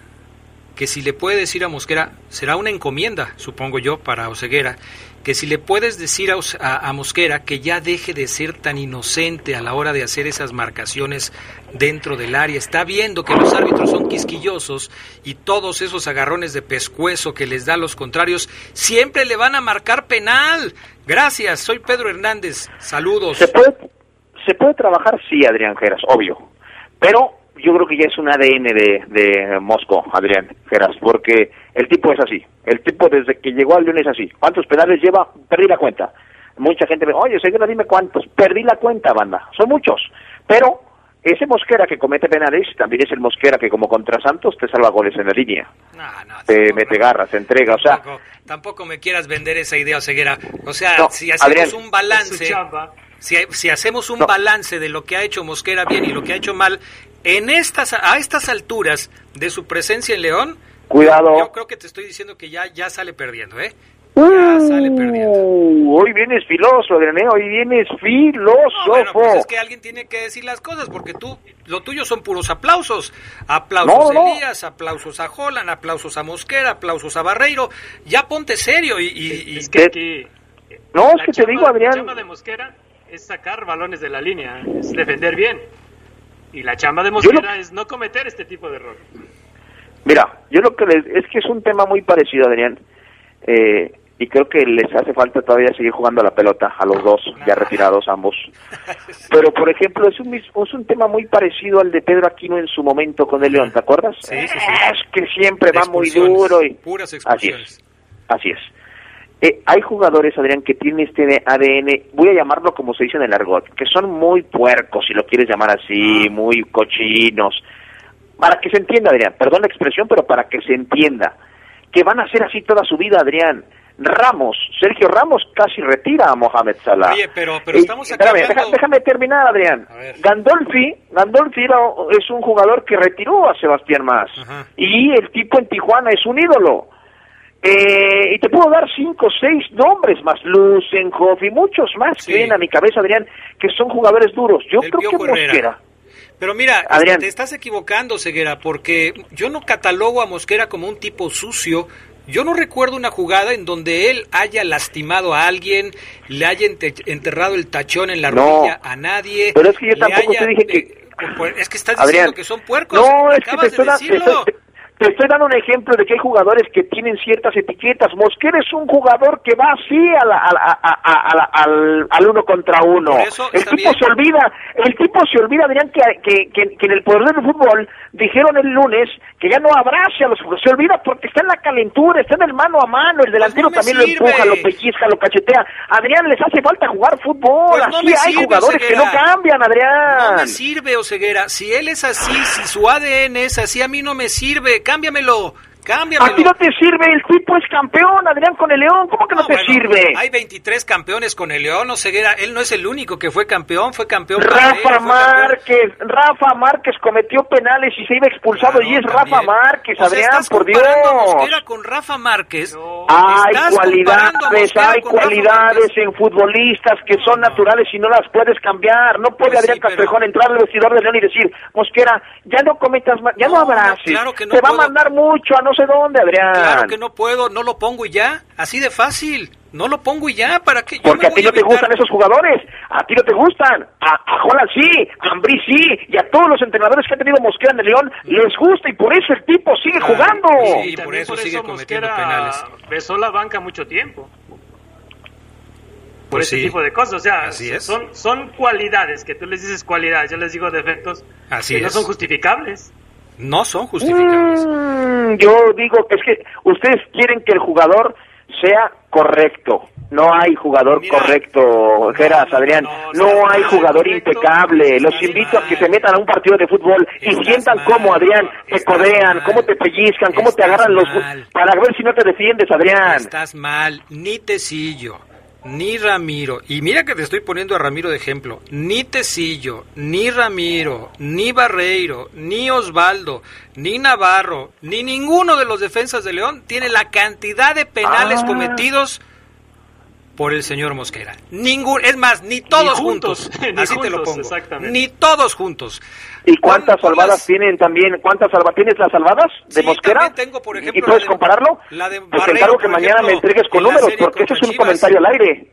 B: que si le puede decir a Mosquera, será una encomienda, supongo yo, para Oseguera, que si le puedes decir a, Mosquera que ya deje de ser tan inocente a la hora de hacer esas marcaciones dentro del área. Está viendo que los árbitros son quisquillosos y todos esos agarrones de pescuezo que les da a los contrarios siempre le van a marcar penal. Gracias, soy Pedro Hernández. Saludos.
G: Se puede, se puede trabajar, sí, Adrián Geras, obvio. Pero yo creo que ya es un ADN de, de Mosco, Adrián Geras, porque el tipo es así. El tipo desde que llegó al León es así. ¿Cuántos penales lleva? Perdí la cuenta. Mucha gente me oye, señora, dime cuántos. Perdí la cuenta, banda. Son muchos. Pero ese Mosquera que comete penales también es el Mosquera que como contra Santos te salva goles en la línea. te mete garras, te entrega, o sea...
B: Tampoco, me quieras vender esa idea, Ceguera. O sea, si hacemos un balance... Si, si, hacemos un balance de lo que ha hecho Mosquera bien y lo que ha hecho mal, en estas, a estas alturas de su presencia en León,
G: Cuidado.
B: Yo creo que te estoy diciendo que ya, ya sale perdiendo, ¿eh? ya sale perdiendo.
G: Uh, hoy vienes filoso, Adrián, hoy vienes
B: No,
G: filósofo.
B: bueno, pues es que alguien tiene que decir las cosas, porque tú, lo tuyo son puros aplausos. Aplausos
G: No,
B: a Elías, aplausos a Holland, aplausos a Mosquera, aplausos a Barreiro. Ya ponte serio y... y- y-
F: Es que
G: No, es que te digo, Adrián.
F: La de Mosquera es sacar balones de la línea, es defender bien. Y la chamba de Mosquera es no cometer este tipo de errores.
G: Mira, yo lo que les, es que es un tema muy parecido, Adrián. Eh, y creo que les hace falta todavía seguir jugando a la pelota a los dos, ya retirados ambos. Pero, por ejemplo, es un, es un tema muy parecido al de Pedro Aquino en su momento con el León, ¿te acuerdas?
B: Sí, sí, sí.
G: Es que siempre va muy
B: Expulsiones,
G: duro. Y...
B: puras
G: Así es,
B: expulsiones.
G: así es. Eh, hay jugadores, Adrián, que tienen este ADN, voy a llamarlo como se dice en el argot, que son muy puercos, si lo quieres llamar así,
B: Ah.
G: muy cochinos. Para que se entienda, Adrián, perdón la expresión, pero para que se entienda, que van a ser así toda su vida, Adrián. Ramos, Sergio Ramos casi retira a Mohamed Salah.
B: Oye, pero- pero
G: Eh,
B: estamos aquí
G: espérame,
B: hablando-
G: deja- déjame terminar, Adrián. Gandolfi, Gandolfi era- es un jugador que retiró a Sebastián Más. Y el tipo en Tijuana es un ídolo. Eh, y te puedo dar cinco o seis nombres más, Lucenhoff y muchos más
B: Sí.
G: que vienen a mi cabeza, Adrián, que son jugadores duros. Yo
B: El
G: creo que
B: Herrera.
G: Mosquera.
B: Pero mira,
G: Adrián.
B: este, te estás equivocando, Ceguera, porque yo no catalogo a Mosquera como un tipo sucio. Yo no recuerdo una jugada en donde él haya lastimado a alguien, le haya ente- enterrado el tachón en la
G: No.
B: rodilla a nadie.
G: Pero es que yo tampoco te dije que-
B: eh, es que estás
G: Adrián,
B: diciendo que son puercos.
G: No, es que te estoy, te estoy dando un ejemplo de que hay jugadores que tienen ciertas etiquetas. Mosquera es un jugador que va así a la- a la- a- la- al, al uno contra uno. El tipo
B: bien.
G: se olvida, el tipo se olvida, Adrián, que, que, que, que en el poder del fútbol dijeron el lunes que ya no abrace a los jugadores. Se olvida porque está en la calentura, está en el mano a mano. El delantero
B: Pues no me
G: también lo empuja, lo pellizca, lo cachetea. Adrián, les hace falta jugar fútbol.
B: Pues
G: así hay
B: sirve,
G: jugadores que no cambian, Adrián.
B: No me sirve, Oseguera. Si él es así, si su ADN es así, a mí no me sirve. Cámbiamelo. Cámbiamelo.
G: A ti no te sirve, el tipo es campeón, Adrián, con el León, ¿cómo que no, te
B: bueno,
G: sirve?
B: Hay 23 campeones con el León, Oseguera. Él no es el único que fue campeón, fue campeón.
G: Rafa
B: fue campeón-
G: Márquez, Rafa Márquez cometió penales y se iba expulsado
B: Claro,
G: y es
B: también.
G: Rafa Márquez,
B: O sea,
G: Adrián,
B: estás
G: por Dios.
B: Mosquera con Rafa Márquez.
G: Hay cualidades, hay cualidades en futbolistas que son
B: No, no.
G: naturales y no las puedes cambiar. No puede
B: Pues sí,
G: Adrián
B: pero-
G: Castrejón entrar al vestidor de León y decir, Mosquera, ya no cometas más, ya no,
B: No,
G: abraces.
B: claro que no
G: Te va
B: puedo.
G: a mandar mucho a no sé dónde, Adrián.
B: Claro que no puedo, no lo pongo y ya. Así de fácil. No lo pongo y ya. ¿Para qué? Yo
G: Porque
B: me
G: a ti no te gustan esos jugadores, a ti no te gustan, a, a Holland sí, a Ambrí sí, y a todos los entrenadores que ha tenido Mosquera en el León les gusta y por eso el tipo sigue jugando.
B: sí.
F: Y
B: por
F: también
B: eso sigue cometiendo
F: Mosquera
B: penales.
F: besó la banca mucho tiempo. Por
B: Pues
F: ese
B: sí.
F: tipo de cosas, o sea,
B: Así es.
F: son son cualidades que tú les dices cualidades, yo les digo defectos
B: Así
F: que no son justificables.
B: No son justificables.
G: Mm, yo digo que es que ustedes quieren que el jugador sea correcto. No hay jugador
B: Mira,
G: correcto, Geras,
F: no,
G: Adrián.
F: no,
G: hay jugador
F: correcto.
G: impecable. Los invito a que se metan a un partido de fútbol y sientan
B: mal.
G: cómo, Adrián, te codean,
B: mal.
G: cómo te pellizcan, cómo te agarran los... Para ver si no te defiendes, Adrián.
B: Estás mal, ni Tecillo, ni Ramiro, y mira que te estoy poniendo a Ramiro de ejemplo, ni Tecillo, ni Ramiro, ni Barreiro, ni Osvaldo, ni Navarro, ni ninguno de los defensas de León tiene la cantidad de penales
G: Ah.
B: cometidos por el señor Mosquera. Ningún, es más, ni todos
F: juntos,
B: juntos,
F: ni
B: así te lo pongo,
F: exactamente.
B: ni todos juntos.
G: ¿Y cuántas salvadas
B: las-
G: tienen también? ¿Cuántas salvadas tienes las salvadas de
B: Sí,
G: Mosquera?
B: tengo, por ejemplo,
G: ¿Y puedes
B: la de-
G: compararlo?
B: la de
G: Pues te encargo que mañana me entregues con
B: en
G: números, porque ese es un
B: Chivas.
G: comentario al aire.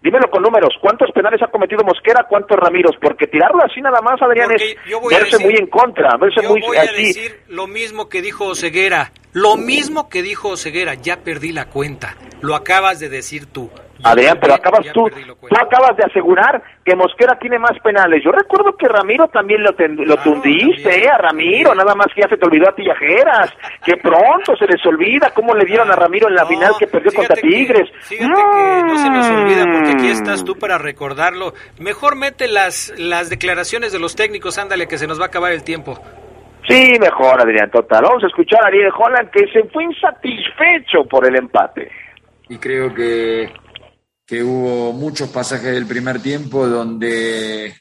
G: Dímelo con números. ¿Cuántos penales ha cometido Mosquera? ¿Cuántos Ramiros? Porque tirarlo así nada más, Adrián,
B: Porque
G: es
B: yo voy a
G: verse
B: decir-
G: muy en contra, verse
B: Yo
G: muy
B: voy a
G: así.
B: decir lo mismo que dijo Ceguera. Lo mismo que dijo Ceguera. Ya perdí la cuenta. Lo acabas de decir tú.
G: Adrián, pero acabas tú, acabas de asegurar que Mosquera tiene más penales. Yo recuerdo que Ramiro también lo, ten- lo
B: Claro,
G: tundiste,
B: también,
G: eh, a Ramiro, nada más que ya se te olvidó a Tillajeras, que pronto se les olvida cómo le dieron a Ramiro en la
B: No,
G: final que perdió contra
B: que-
G: Tigres.
B: fíjate que no se nos olvida porque aquí
G: Mm.
B: estás tú para recordarlo. Mejor mete las, las declaraciones de los técnicos, ándale, que se nos va a acabar el tiempo.
G: Sí, mejor, Adrián, total. Vamos a escuchar a Ariel Holland que se fue insatisfecho por el empate.
H: y creo que, que hubo muchos pasajes del primer tiempo donde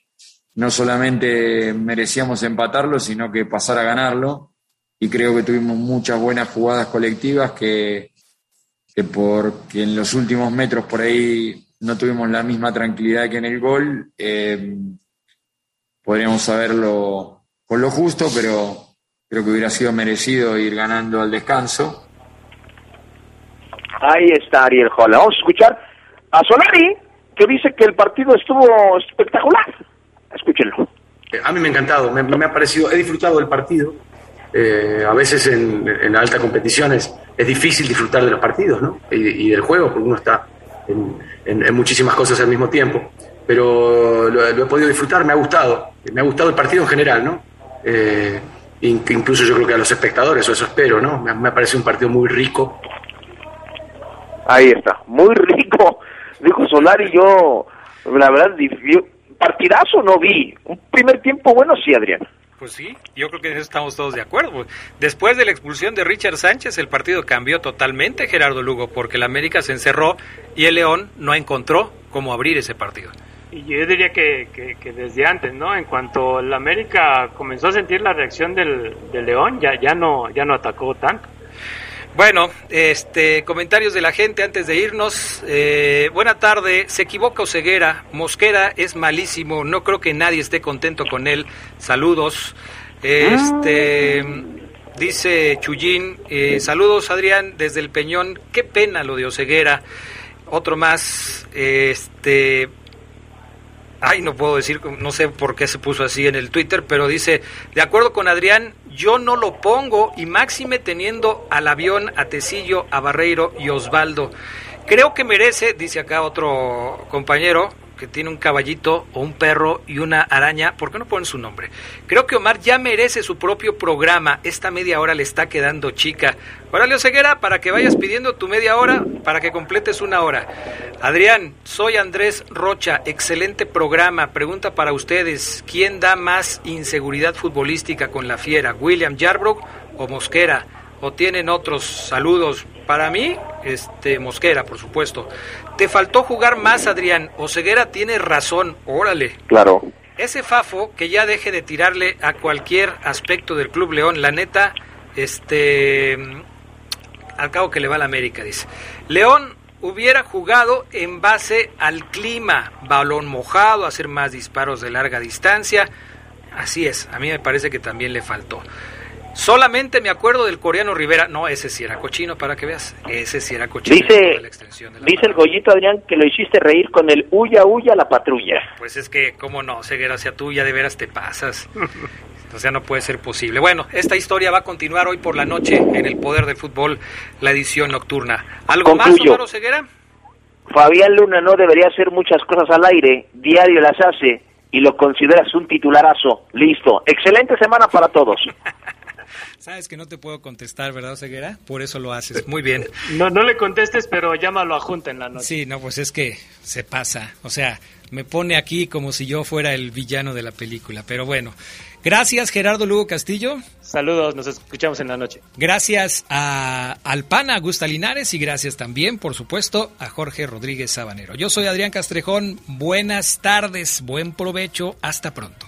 H: no solamente merecíamos empatarlo, sino que pasar a ganarlo. Y creo que tuvimos muchas buenas jugadas colectivas que, porque en los últimos metros por ahí no tuvimos la misma tranquilidad que en el gol. Eh, podríamos saberlo con lo justo, pero creo que hubiera sido merecido ir ganando al descanso.
D: Ahí está Ariel Jola. Vamos a escuchar a Solari, que dice que el partido estuvo espectacular. Escúchenlo.
I: A mí me ha encantado, me, me ha parecido, he disfrutado del partido. Eh, a veces en, en altas competiciones es difícil disfrutar de los partidos ¿no? y, y del juego, porque uno está en, en, en, muchísimas cosas al mismo tiempo. Pero lo, lo, he podido disfrutar, me ha gustado. Me ha gustado el partido en general, ¿no? Eh, incluso yo creo que a los espectadores, o eso espero, ¿no? Me, me parece un partido muy rico.
D: Ahí está, muy rico. Dijo Solari, yo, la verdad, partidazo no vi. Un primer tiempo bueno sí, Adrián.
B: Pues sí, yo creo que en eso estamos todos de acuerdo. Después de la expulsión de Richard Sánchez, el partido cambió totalmente, Gerardo Lugo, porque el América se encerró y el León no encontró cómo abrir ese partido.
F: Y yo diría que, que, que, desde antes, ¿no? En cuanto el América comenzó a sentir la reacción del, del León, ya, ya, no, ya no atacó tanto.
B: Bueno, este, comentarios de la gente antes de irnos. Eh, buena tarde. Se equivoca Oseguera. Mosquera es malísimo. No creo que nadie esté contento con él. Saludos. Este, dice Chuyín. Eh, saludos, Adrián, desde el Peñón. Qué pena lo de Oseguera. Otro más. Este, ay, no puedo decir, no sé por qué se puso así en el Twitter, pero dice, de acuerdo con Adrián, yo no lo pongo y máxime teniendo al avión, a Tecillo, a Barreiro y Osvaldo. Creo que merece, dice acá otro compañero, que tiene un caballito o un perro y una araña, ¿por qué no ponen su nombre? Creo que Omar ya merece su propio programa. Esta media hora le está quedando chica. Órale, Ceguera, para que vayas pidiendo tu media hora, para que completes una hora. Adrián, soy Andrés Rocha, excelente programa. Pregunta para ustedes, ¿quién da más inseguridad futbolística con la fiera? ¿William Yarbrough o Mosquera? ¿O tienen otros saludos? Para mí, este Mosquera, por supuesto. Te faltó jugar más, Adrián. Oseguera tiene razón. Órale.
D: Claro.
B: Ese Fafo que ya deje de tirarle a cualquier aspecto del Club León. La neta, este. Al cabo que le va a la América, dice. León hubiera jugado en base al clima. Balón mojado, hacer más disparos de larga distancia. Así es. A mí me parece que también le faltó. Solamente me acuerdo del coreano Rivera. No, ese sí era cochino, para que veas. Ese sí era cochino.
D: Dice, la extensión de la dice el Goyito Adrián que lo hiciste reír con el huya, huya la patrulla.
B: Pues es que, cómo no, Ceguera, hacia tú ya de veras te pasas. O sea, no puede ser posible. Bueno, esta historia va a continuar hoy por la noche en el Poder del Fútbol, la edición nocturna. ¿Algo Concluyo. más, Omar Ceguera?
D: Fabián Luna no debería hacer muchas cosas al aire, diario las hace y lo consideras un titularazo. Listo. Excelente semana para todos.
B: Sabes que no te puedo contestar, ¿verdad, Ceguera? Por eso lo haces. Muy bien.
F: No, no le contestes, pero llámalo a Junta en la noche.
B: Sí, no, pues es que se pasa. O sea, me pone aquí como si yo fuera el villano de la película. Pero bueno, gracias Gerardo Lugo Castillo.
F: Saludos, nos escuchamos en la noche.
B: Gracias a Alpana Augusta Linares y gracias también, por supuesto, a Jorge Rodríguez Sabanero. Yo soy Adrián Castrejón. Buenas tardes, buen provecho. Hasta pronto.